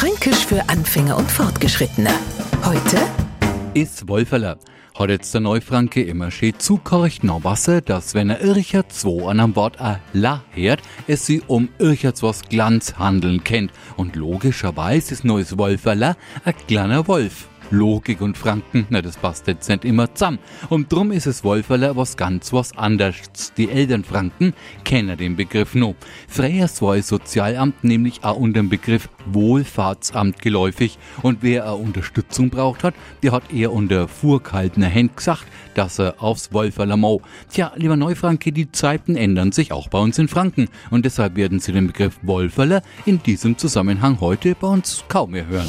Fränkisch für Anfänger und Fortgeschrittene. Heute ist Wolferler. Hat jetzt der Neufranke immer schön zukorcht noch Wasser, dass wenn er Irchert 2 an einem Wort a la hört, es sie um Ircherts was Glanz handeln kennt. Und logischerweise ist neues Wolferler a kleiner Wolf. Logik und Franken, na das passt jetzt nicht immer zusammen. Und drum ist es Wolferler was ganz was anderes. Die Eltern Franken kennen den Begriff no. Freyers war das Sozialamt nämlich auch unter dem Begriff Wohlfahrtsamt geläufig und wer er Unterstützung braucht hat, der hat eher unter vorkaltener Hand gesagt, dass er aufs Wolferler mau. Tja, lieber Neufranke, die Zeiten ändern sich auch bei uns in Franken und deshalb werden Sie den Begriff Wolferler in diesem Zusammenhang heute bei uns kaum mehr hören.